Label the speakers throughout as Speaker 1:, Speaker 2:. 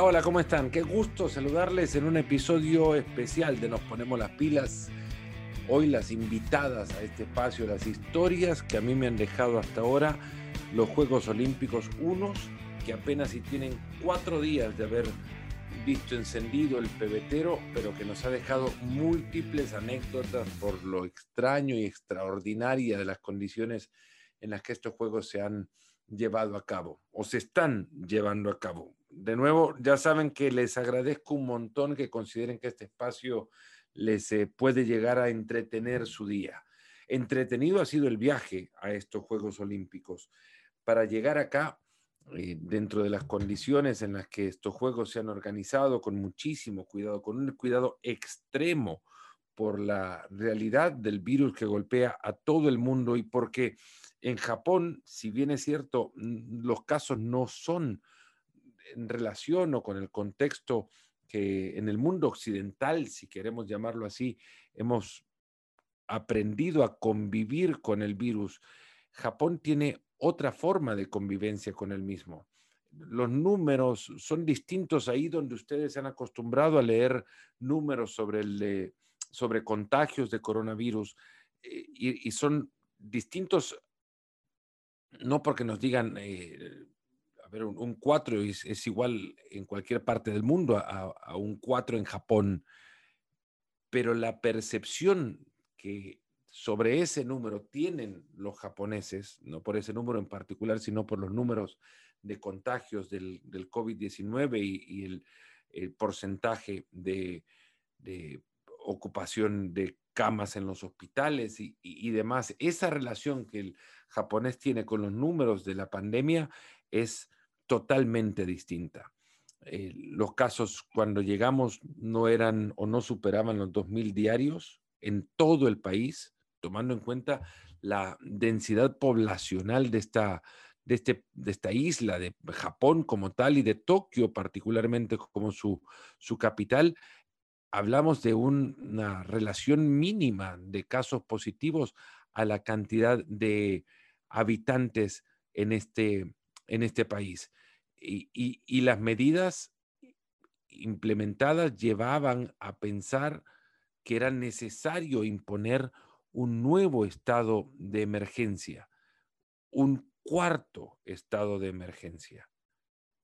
Speaker 1: Hola, hola, ¿cómo están? Qué gusto saludarles en un episodio especial de Nos Ponemos las Pilas. Hoy las invitadas a este espacio, las historias que a mí me han dejado hasta ahora los Juegos Olímpicos, unos que apenas si tienen cuatro días de haber visto encendido el pebetero, pero que nos ha dejado múltiples anécdotas por lo extraño y extraordinaria de las condiciones en las que estos Juegos se han llevado a cabo o se están llevando a cabo. De nuevo, ya saben que les agradezco un montón que consideren que este espacio les eh, puede llegar a entretener su día. Entretenido ha sido el viaje a estos Juegos Olímpicos. Para llegar acá, eh, dentro de las condiciones en las que estos Juegos se han organizado, con muchísimo cuidado, con un cuidado extremo por la realidad del virus que golpea a todo el mundo y porque en Japón, si bien es cierto, los casos no son en relación o con el contexto que en el mundo occidental, si queremos llamarlo así, hemos aprendido a convivir con el virus. Japón tiene otra forma de convivencia con el mismo. Los números son distintos ahí donde ustedes se han acostumbrado a leer números sobre, sobre contagios de coronavirus eh, y, son distintos, no porque nos digan, eh, un 4 es, igual en cualquier parte del mundo a, a un 4 en Japón, pero la percepción que sobre ese número tienen los japoneses, no por ese número en particular, sino por los números de contagios del, COVID-19 y, el, porcentaje de, ocupación de camas en los hospitales y, demás. Esa relación que el japonés tiene con los números de la pandemia es totalmente distinta. Eh, los casos cuando llegamos no eran o no superaban los 2.000 diarios en todo el país tomando en cuenta la densidad poblacional de esta, de, este, de esta isla, de Japón como tal y de Tokio particularmente como su, su capital, hablamos de una relación mínima de casos positivos a la cantidad de habitantes en este, en este país. Y, y las medidas implementadas llevaban a pensar que era necesario imponer un nuevo estado de emergencia, un cuarto estado de emergencia.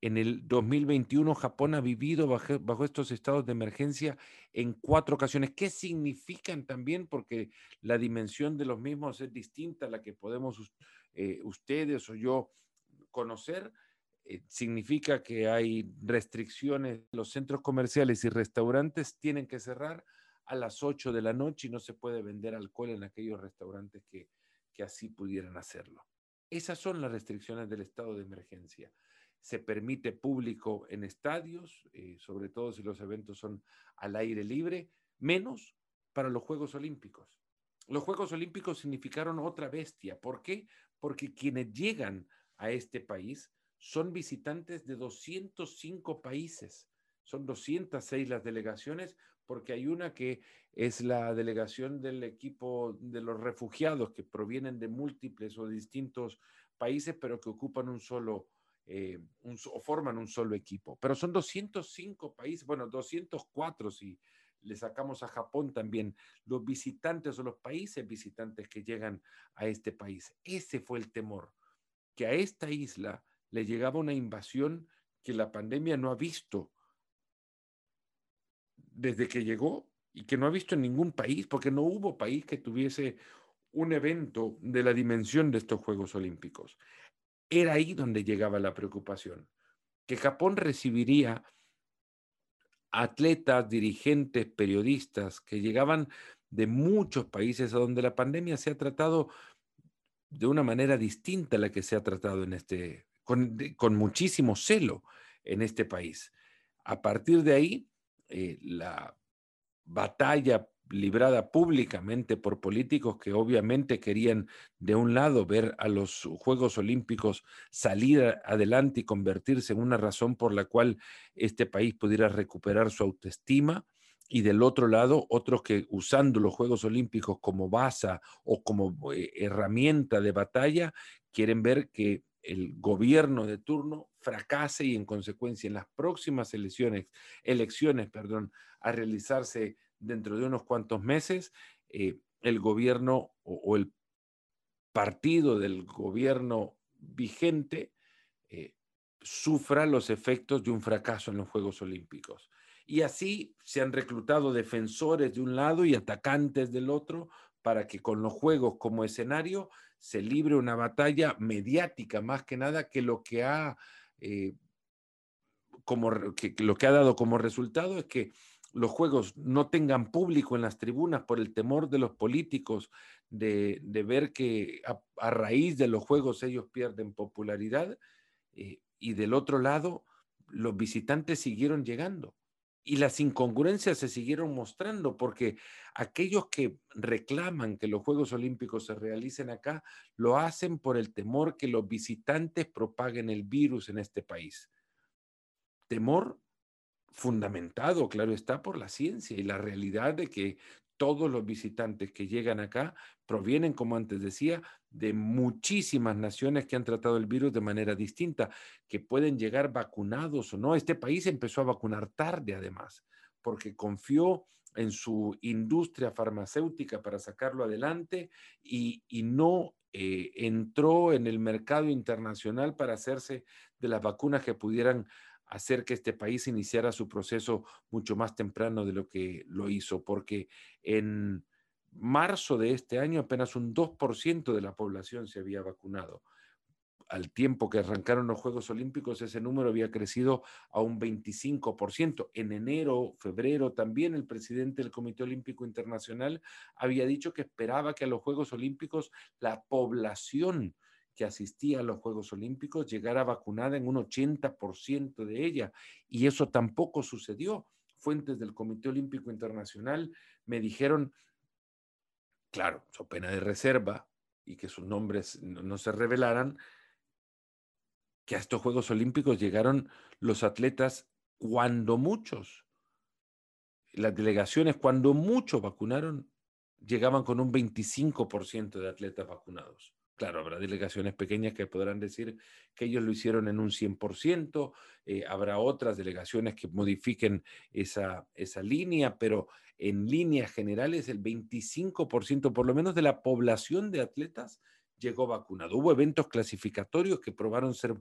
Speaker 1: En el 2021 Japón ha vivido bajo, estos estados de emergencia en cuatro ocasiones. ¿Qué significan también? Porque la dimensión de los mismos es distinta a la que podemos eh, ustedes o yo conocer. Eh, significa que hay restricciones, los centros comerciales y restaurantes tienen que cerrar, a las 8 de la noche y no se puede vender alcohol en aquellos restaurantes que, así pudieran hacerlo. Esas son las restricciones del estado de emergencia. Se permite público en estadios, eh, sobre todo si los eventos son al aire libre, menos para los Juegos Olímpicos. Los Juegos Olímpicos significaron otra bestia. ¿Por qué? Porque quienes llegan a este país son visitantes de 205 países. Son 206 las delegaciones porque hay una que es la delegación del equipo de los refugiados que provienen de múltiples o distintos países, pero que ocupan un solo, eh, forman un solo equipo. Pero son 205 países, bueno, 204 si le sacamos a Japón también, los visitantes o los países visitantes que llegan a este país. Ese fue el temor, que a esta isla le llegaba una invasión que la pandemia no ha visto desde que llegó y que no ha visto en ningún país, porque no hubo país que tuviese un evento de la dimensión de estos Juegos Olímpicos. Era ahí donde llegaba la preocupación, que Japón recibiría atletas, dirigentes, periodistas que llegaban de muchos países a donde la pandemia se ha tratado de una manera distinta a la que se ha tratado en este, con, muchísimo celo en este país. A partir de ahí, eh, la batalla librada públicamente por políticos que obviamente querían de un lado ver a los Juegos Olímpicos salir adelante y convertirse en una razón por la cual este país pudiera recuperar su autoestima y del otro lado otros que usando los Juegos Olímpicos como base o como eh, herramienta de batalla quieren ver que el gobierno de turno fracase y en consecuencia en las próximas elecciones, elecciones perdón, a realizarse dentro de unos cuantos meses, eh, el gobierno o, el partido del gobierno vigente eh, sufra los efectos de un fracaso en los Juegos Olímpicos. Y así se han reclutado defensores de un lado y atacantes del otro para que con los Juegos como escenario se libre una batalla mediática más que nada que lo que ha, eh, como, lo que ha dado como resultado es que los juegos no tengan público en las tribunas por el temor de los políticos de, ver que a, raíz de los juegos ellos pierden popularidad eh, y del otro lado los visitantes siguieron llegando y las incongruencias se siguieron mostrando porque aquellos que reclaman que los Juegos Olímpicos se realicen acá lo hacen por el temor que los visitantes propaguen el virus en este país. Temor fundamentado, claro está, por la ciencia y la realidad de que todos los visitantes que llegan acá provienen, como antes decía, de muchísimas naciones que han tratado el virus de manera distinta, que pueden llegar vacunados o no. Este país empezó a vacunar tarde, además, porque confió en su industria farmacéutica para sacarlo adelante y, no eh, entró en el mercado internacional para hacerse de las vacunas que pudieran hacer que este país iniciara su proceso mucho más temprano de lo que lo hizo, porque en marzo de este año apenas un 2% de la población se había vacunado. Al tiempo que arrancaron los Juegos Olímpicos, ese número había crecido a un 25%. En enero, febrero, también el presidente del Comité Olímpico Internacional había dicho que esperaba que a los Juegos Olímpicos la población que asistía a los Juegos Olímpicos llegara vacunada en un 80% de ella. Y eso tampoco sucedió. Fuentes del Comité Olímpico Internacional me dijeron, claro, su pena de reserva y que sus nombres no, se revelaran, que a estos Juegos Olímpicos llegaron los atletas cuando muchos, las delegaciones cuando muchos vacunaron, llegaban con un 25% de atletas vacunados. Claro, habrá delegaciones pequeñas que podrán decir que ellos lo hicieron en un 100%, eh, habrá otras delegaciones que modifiquen esa, esa línea, pero en líneas generales el 25% por lo menos de la población de atletas llegó vacunado. Hubo eventos clasificatorios que probaron ser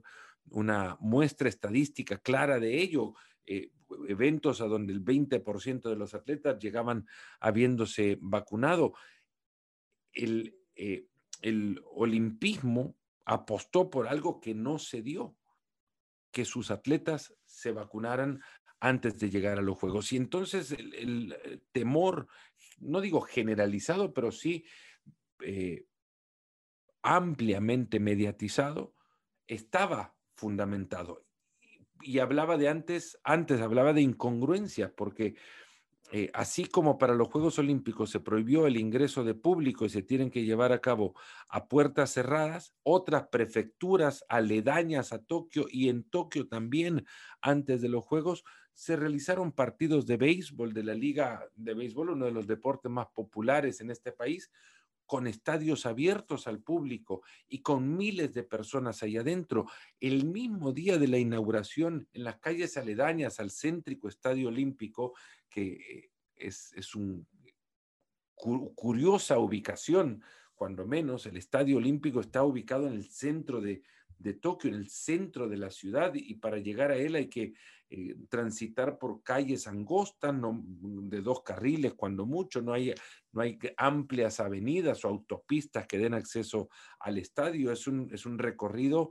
Speaker 1: una muestra estadística clara de ello, eh, eventos a donde el 20% de los atletas llegaban habiéndose vacunado. El, eh, el olimpismo apostó por algo que no se dio, que sus atletas se vacunaran antes de llegar a los Juegos. Y entonces el, eh, temor, no digo generalizado, pero sí eh, ampliamente mediatizado, estaba fundamentado. Y, hablaba de antes, antes hablaba de incongruencia, porque eh, así como para los Juegos Olímpicos se prohibió el ingreso de público y se tienen que llevar a cabo a puertas cerradas, otras prefecturas aledañas a Tokio y en Tokio también antes de los Juegos se realizaron partidos de béisbol de la Liga de Béisbol, uno de los deportes más populares en este país, con estadios abiertos al público y con miles de personas ahí adentro. El mismo día de la inauguración, en las calles aledañas al céntrico Estadio Olímpico, que es, es una curiosa ubicación, cuando menos, el Estadio Olímpico está ubicado en el centro de, de Tokio, en el centro de la ciudad, y para llegar a él hay que eh, transitar por calles angostas, de dos carriles, cuando mucho, no hay, no hay amplias avenidas o autopistas que den acceso al estadio, es un, es un recorrido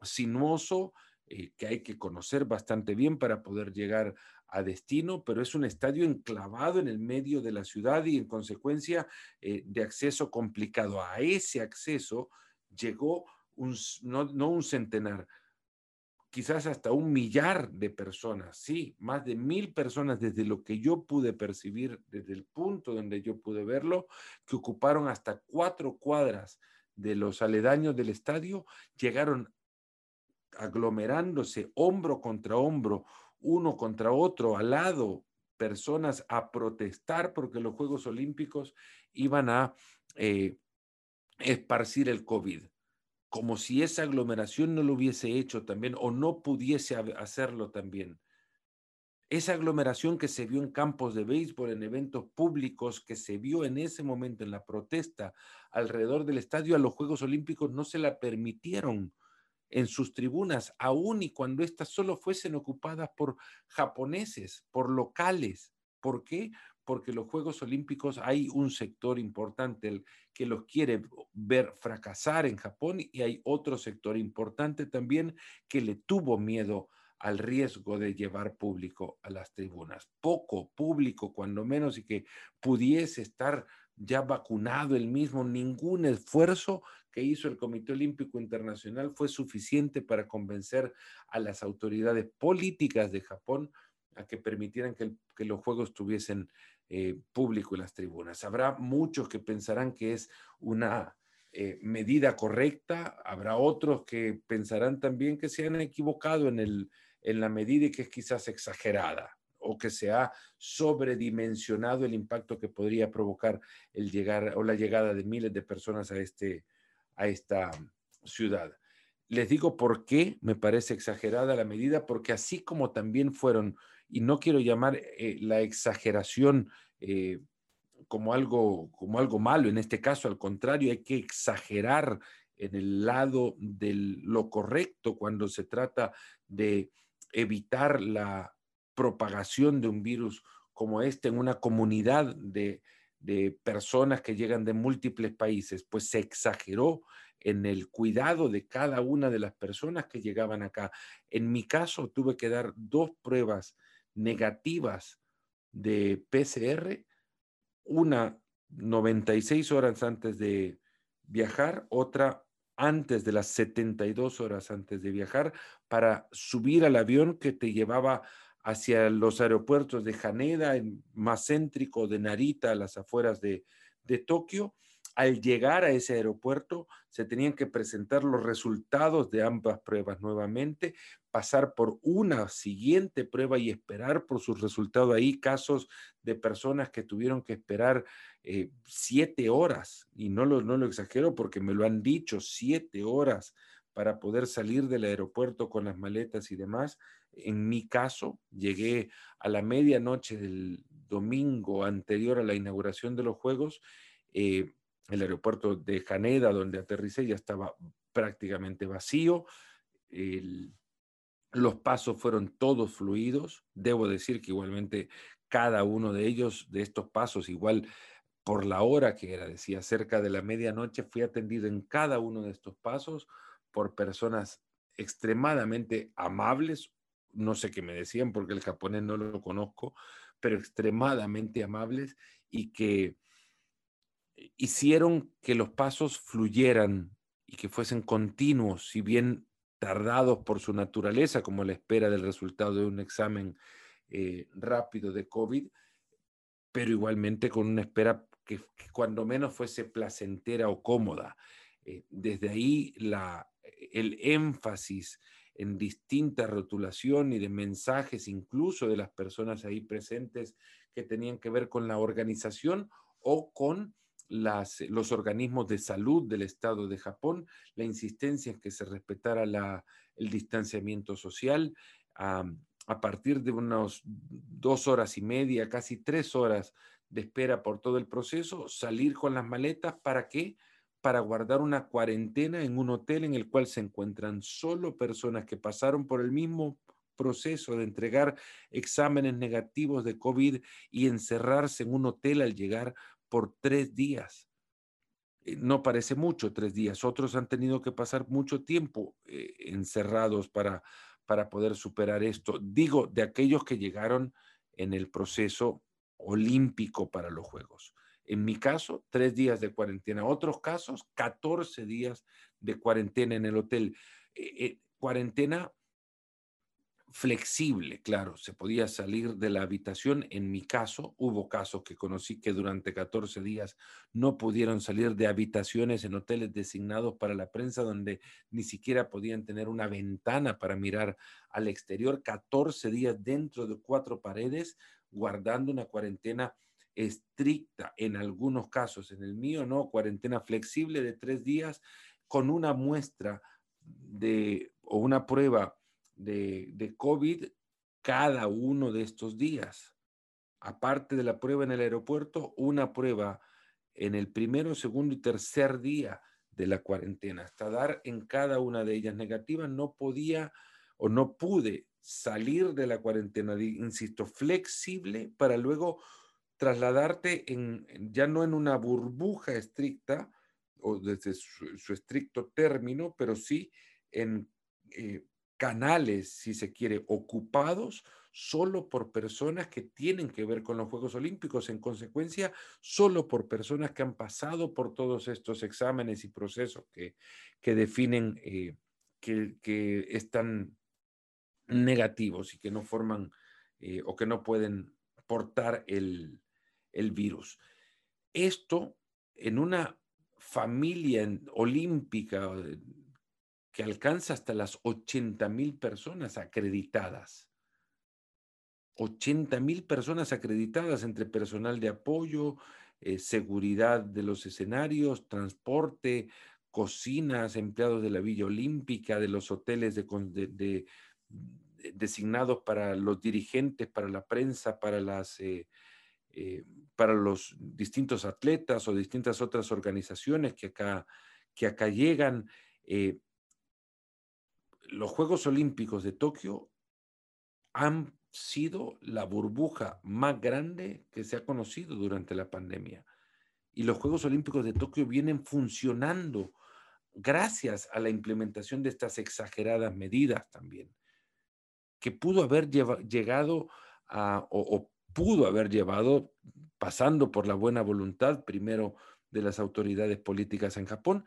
Speaker 1: sinuoso eh, que hay que conocer bastante bien para poder llegar a destino, pero es un estadio enclavado en el medio de la ciudad y en consecuencia eh, de acceso complicado. A ese acceso llegó no un centenar, quizás hasta un millar de personas, sí, más de mil personas desde lo que yo pude percibir, desde el punto donde yo pude verlo, que ocuparon hasta cuatro cuadras de los aledaños del estadio, llegaron aglomerándose hombro contra hombro, uno contra otro, al lado, personas a protestar porque los Juegos Olímpicos iban a eh, esparcir el COVID como si esa aglomeración no lo hubiese hecho también o no pudiese hacerlo también. Esa aglomeración que se vio en campos de béisbol, en eventos públicos, que se vio en ese momento en la protesta alrededor del estadio a los Juegos Olímpicos, no se la permitieron en sus tribunas, aun y cuando éstas solo fuesen ocupadas por japoneses, por locales. ¿Por qué? Porque los Juegos Olímpicos hay un sector importante que los quiere ver fracasar en Japón y hay otro sector importante también que le tuvo miedo al riesgo de llevar público a las tribunas. Poco público, cuando menos, y que pudiese estar ya vacunado el mismo, ningún esfuerzo que hizo el Comité Olímpico Internacional fue suficiente para convencer a las autoridades políticas de Japón a que permitieran que, los Juegos tuviesen eh, público en las tribunas. Habrá muchos que pensarán que es una eh, medida correcta, habrá otros que pensarán también que se han equivocado en el, en la medida y que es quizás exagerada o que se ha sobredimensionado el impacto que podría provocar el llegar o la llegada de miles de personas a, este, a esta ciudad. Les digo por qué me parece exagerada la medida, porque así como también fueron, y no quiero llamar eh, la exageración eh, como, algo, como algo malo, en este caso al contrario, hay que exagerar en el lado de lo correcto cuando se trata de evitar la propagación de un virus como este en una comunidad de, personas que llegan de múltiples países, pues se exageró en el cuidado de cada una de las personas que llegaban acá. En mi caso, tuve que dar dos pruebas negativas de PCR, una 96 horas antes de viajar, otra antes de las 72 horas antes de viajar para subir al avión que te llevaba hacia los aeropuertos de Haneda, más céntrico de Narita, a las afueras de, de Tokio. Al llegar a ese aeropuerto, se tenían que presentar los resultados de ambas pruebas nuevamente, pasar por una siguiente prueba y esperar por sus resultados. Ahí casos de personas que tuvieron que esperar eh, siete horas, y no lo, no lo exagero porque me lo han dicho, siete horas para poder salir del aeropuerto con las maletas y demás. En mi caso, llegué a la medianoche del domingo anterior a la inauguración de los Juegos. Eh, el aeropuerto de Haneda, donde aterricé, ya estaba prácticamente vacío. los pasos fueron todos fluidos. Debo decir que igualmente cada uno de ellos, de estos pasos, igual por la hora que era, decía, cerca de la medianoche, fui atendido en cada uno de estos pasos por personas extremadamente amables, no sé qué me decían porque el japonés no lo conozco, pero extremadamente amables y que hicieron que los pasos fluyeran y que fuesen continuos, si bien tardados por su naturaleza, como la espera del resultado de un examen eh, rápido de COVID, pero igualmente con una espera que, cuando menos fuese placentera o cómoda. Eh, desde ahí la, el énfasis en distinta rotulación y de mensajes, incluso de las personas ahí presentes que tenían que ver con la organización o con las, los organismos de salud del Estado de Japón, la insistencia en que se respetara el distanciamiento social. a partir de unas dos horas y media, casi tres horas de espera por todo el proceso, salir con las maletas, ¿para qué? Para guardar una cuarentena en un hotel en el cual se encuentran solo personas que pasaron por el mismo proceso de entregar exámenes negativos de COVID y encerrarse en un hotel al llegar por tres días. Eh, no parece mucho, tres días. Otros han tenido que pasar mucho tiempo eh, encerrados para, para poder superar esto. Digo, de aquellos que llegaron en el proceso olímpico para los Juegos. En mi caso, tres días de cuarentena. Otros casos, 14 días de cuarentena en el hotel. Eh, cuarentena flexible, claro, se podía salir de la habitación. En mi caso, hubo casos que conocí que durante 14 días no pudieron salir de habitaciones en hoteles designados para la prensa, donde ni siquiera podían tener una ventana para mirar al exterior. 14 días dentro de cuatro paredes, guardando una cuarentena estricta en algunos casos. En el mío, no, cuarentena flexible de tres días con una muestra de, o una prueba de, COVID cada uno de estos días. Aparte de la prueba en el aeropuerto, una prueba en el primero, segundo y tercer día de la cuarentena. Hasta dar en cada una de ellas negativa, no podía o no pude salir de la cuarentena, insisto, flexible para luego trasladarte en, ya no en una burbuja estricta o desde su, estricto término, pero sí en eh, canales, si se quiere, ocupados solo por personas que tienen que ver con los Juegos Olímpicos, en consecuencia, solo por personas que han pasado por todos estos exámenes y procesos que, que definen eh, que, que, están negativos y que no forman eh, o que no pueden portar el, el virus. Esto en una familia olímpica que alcanza hasta las 80 mil personas acreditadas 80 mil personas acreditadas entre personal de apoyo, eh, seguridad de los escenarios, transporte, cocinas, empleados de la Villa Olímpica, de los hoteles de, designados para los dirigentes, para la prensa, para, las, eh, eh, para los distintos atletas o distintas otras organizaciones que acá, que acá llegan. Los Juegos Olímpicos de Tokio han sido la burbuja más grande que se ha conocido durante la pandemia. Y los Juegos Olímpicos de Tokio vienen funcionando gracias a la implementación de estas exageradas medidas también, que pudo haber llegado a, o, pudo haber llevado, pasando por la buena voluntad primero de las autoridades políticas en Japón,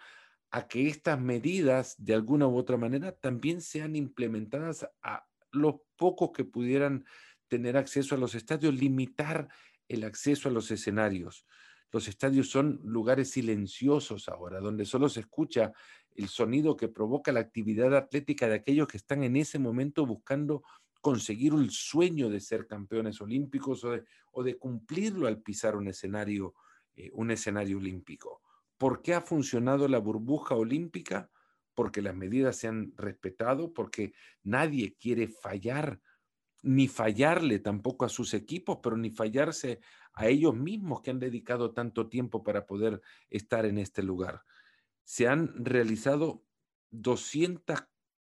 Speaker 1: a que estas medidas de alguna u otra manera también sean implementadas a los pocos que pudieran tener acceso a los estadios, limitar el acceso a los escenarios. Los estadios son lugares silenciosos ahora, donde solo se escucha el sonido que provoca la actividad atlética de aquellos que están en ese momento buscando conseguir el sueño de ser campeones olímpicos o de, cumplirlo al pisar un escenario, eh, un escenario olímpico. ¿Por qué ha funcionado la burbuja olímpica? porque las medidas se han respetado, porque nadie quiere fallar, ni fallarle tampoco a sus equipos, pero ni fallarse a ellos mismos que han dedicado tanto tiempo para poder estar en este lugar. Se han realizado 200,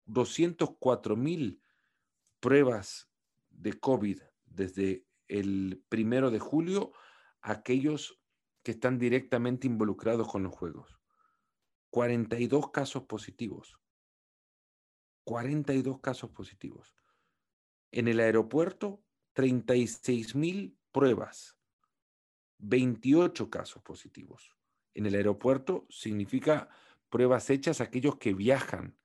Speaker 1: 204 mil pruebas de COVID desde el primero de julio aquellos que están directamente involucrados con los juegos. 42 casos positivos. 42 casos positivos. En el aeropuerto, 36 mil pruebas. 28 casos positivos. En el aeropuerto significa pruebas hechas a aquellos que viajan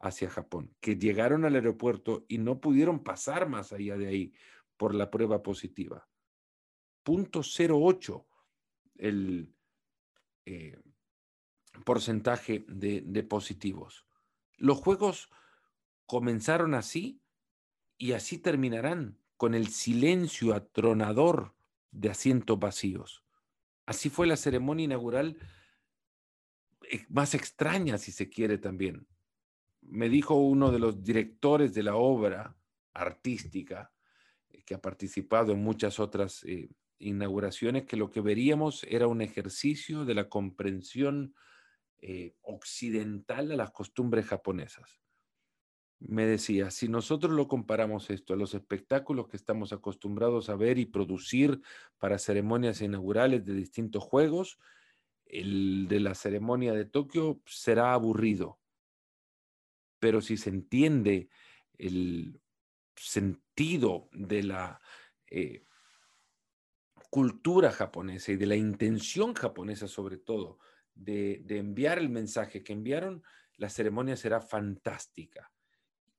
Speaker 1: hacia Japón, que llegaron al aeropuerto y no pudieron pasar más allá de ahí por la prueba positiva. Punto 08 el, eh, porcentaje de, positivos. Los juegos comenzaron así y así terminarán con el silencio atronador de asientos vacíos. Así fue la ceremonia inaugural eh, más extraña, si se quiere también. Me dijo uno de los directores de la obra artística, eh, que ha participado en muchas otras inauguraciones, que lo que veríamos era un ejercicio de la comprensión eh, occidental a las costumbres japonesas. Me decía, si nosotros lo comparamos esto a los espectáculos que estamos acostumbrados a ver y producir para ceremonias inaugurales de distintos juegos, el de la ceremonia de Tokio será aburrido. Pero si se entiende el sentido de la eh, cultura japonesa y de la intención japonesa sobre todo de, enviar el mensaje que enviaron, la ceremonia será fantástica.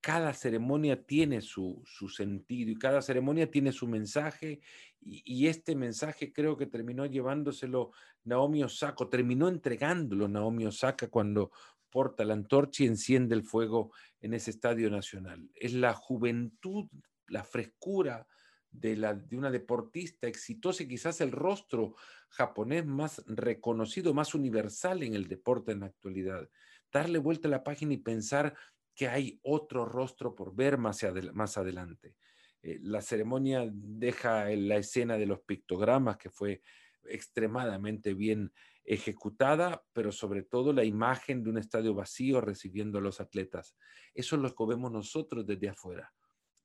Speaker 1: Cada ceremonia tiene su, sentido y cada ceremonia tiene su mensaje y, este mensaje creo que terminó llevándoselo Naomi Osaka, terminó entregándolo Naomi Osaka cuando porta la antorcha y enciende el fuego en ese estadio nacional. Es la juventud, la frescura, de, la, de una deportista exitosa y quizás el rostro japonés más reconocido, más universal en el deporte en la actualidad. darle vuelta a la página y pensar que hay otro rostro por ver más, más adelante. Eh, la ceremonia deja la escena de los pictogramas, que fue extremadamente bien ejecutada, pero sobre todo la imagen de un estadio vacío recibiendo a los atletas. Eso es lo que vemos nosotros desde afuera.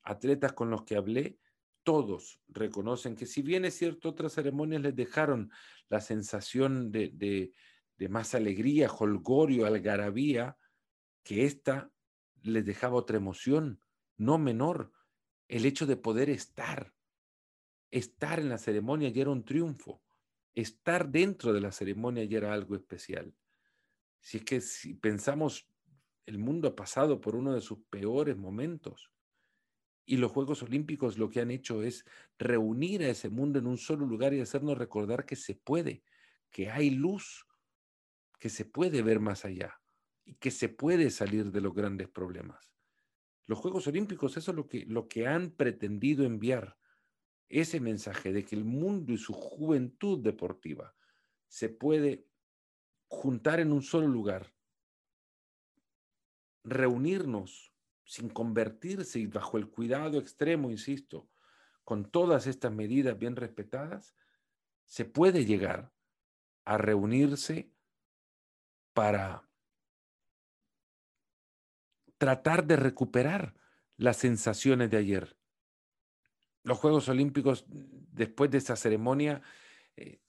Speaker 1: Atletas con los que hablé, todos reconocen que si bien es cierto, otras ceremonias les dejaron la sensación de, de más alegría, holgorio, algarabía, que esta les dejaba otra emoción, no menor, el hecho de poder estar. Estar en la ceremonia ya era un triunfo. Estar dentro de la ceremonia ya era algo especial. Si es que si pensamos, el mundo ha pasado por uno de sus peores momentos. Y los Juegos Olímpicos lo que han hecho es reunir a ese mundo en un solo lugar y hacernos recordar que se puede, que hay luz, que se puede ver más allá y que se puede salir de los grandes problemas. Los Juegos Olímpicos, eso es lo que, lo que han pretendido enviar, ese mensaje de que el mundo y su juventud deportiva se puede juntar en un solo lugar, reunirnos sin convertirse y bajo el cuidado extremo, insisto, con todas estas medidas bien respetadas, se puede llegar a reunirse para tratar de recuperar las sensaciones de ayer. Los Juegos Olímpicos, después de esa ceremonia, eh,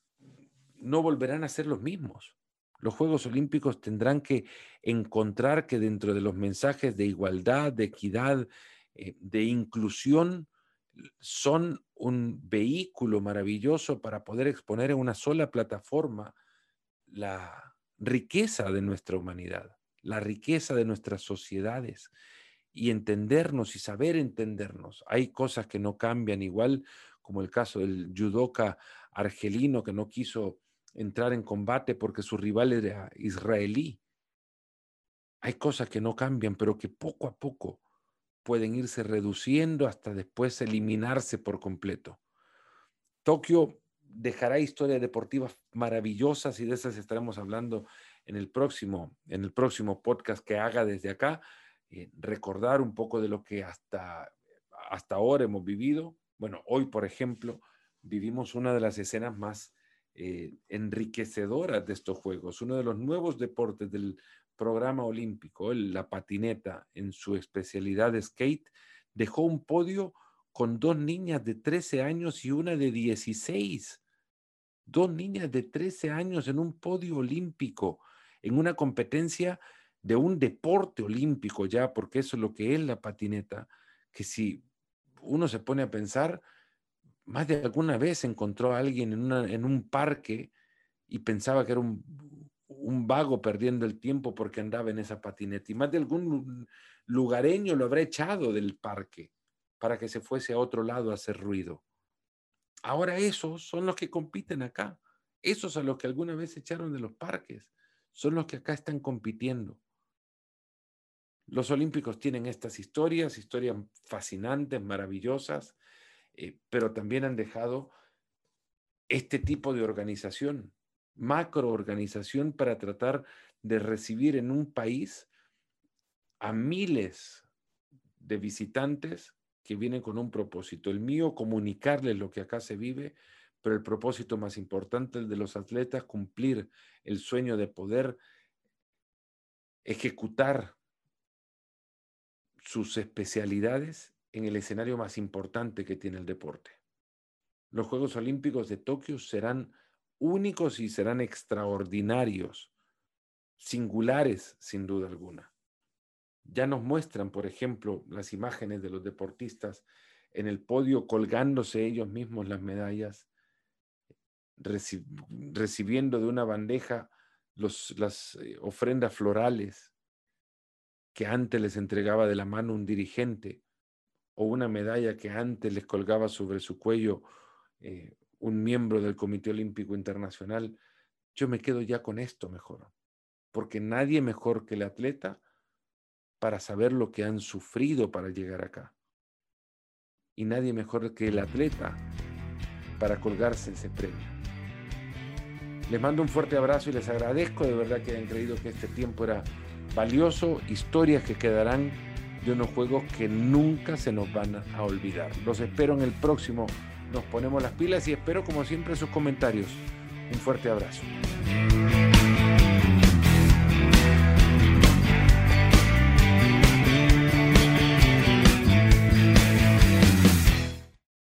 Speaker 1: no volverán a ser los mismos. Los Juegos Olímpicos tendrán que encontrar que dentro de los mensajes de igualdad, de equidad, eh, de inclusión, son un vehículo maravilloso para poder exponer en una sola plataforma la riqueza de nuestra humanidad la riqueza de nuestras sociedades y entendernos y saber entendernos. Hay cosas que no cambian igual, como el caso del judoka argelino que no quiso entrar en combate porque su rival era israelí. Hay cosas que no cambian, pero que poco a poco pueden irse reduciendo hasta después eliminarse por completo. Tokio dejará historias deportivas maravillosas y de esas estaremos hablando en el próximo, en el próximo podcast que haga desde acá, eh, recordar un poco de lo que hasta, hasta ahora hemos vivido. Bueno, hoy, por ejemplo, vivimos una de las escenas más eh, enriquecedoras de estos Juegos, uno de los nuevos deportes del programa olímpico, la patineta en su especialidad de skate, dejó un podio con dos niñas de 13 años y una de 16. Dos niñas de 13 años en un podio olímpico en una competencia de un deporte olímpico ya, porque eso es lo que es la patineta, que si uno se pone a pensar, más de alguna vez encontró a alguien en, un parque y pensaba que era un, un, vago perdiendo el tiempo porque andaba en esa patineta. Y más de algún lugareño lo habrá echado del parque para que se fuese a otro lado a hacer ruido. Ahora esos son los que compiten acá. Esos a los que alguna vez echaron de los parques son los que acá están compitiendo. Los olímpicos tienen estas historias, historias fascinantes, maravillosas, eh, pero también han dejado este tipo de organización, macroorganización para tratar de recibir en un país a miles de visitantes que vienen con un propósito. El mío, comunicarles lo que acá se vive, pero el propósito más importante, el de los atletas, cumplir el sueño de poder ejecutar sus especialidades en el escenario más importante que tiene el deporte. Los Juegos Olímpicos de Tokio serán únicos y serán extraordinarios, singulares sin duda alguna. Ya nos muestran, por ejemplo, las imágenes de los deportistas en el podio colgándose ellos mismos las medallas recibiendo de una bandeja las eh, ofrendas florales que antes les entregaba de la mano un dirigente o una medalla que antes les colgaba sobre su cuello eh, un miembro del Comité Olímpico Internacional, yo me quedo ya con esto mejor, porque nadie mejor que el atleta para saber lo que han sufrido para llegar acá. Y nadie mejor que el atleta para colgarse ese premio. Les mando un fuerte abrazo y les agradezco de verdad que hayan creído que este tiempo era valioso, historias que quedarán de unos juegos que nunca se nos van a olvidar. Los espero en el próximo. Nos ponemos las pilas y espero como siempre sus comentarios. Un fuerte abrazo.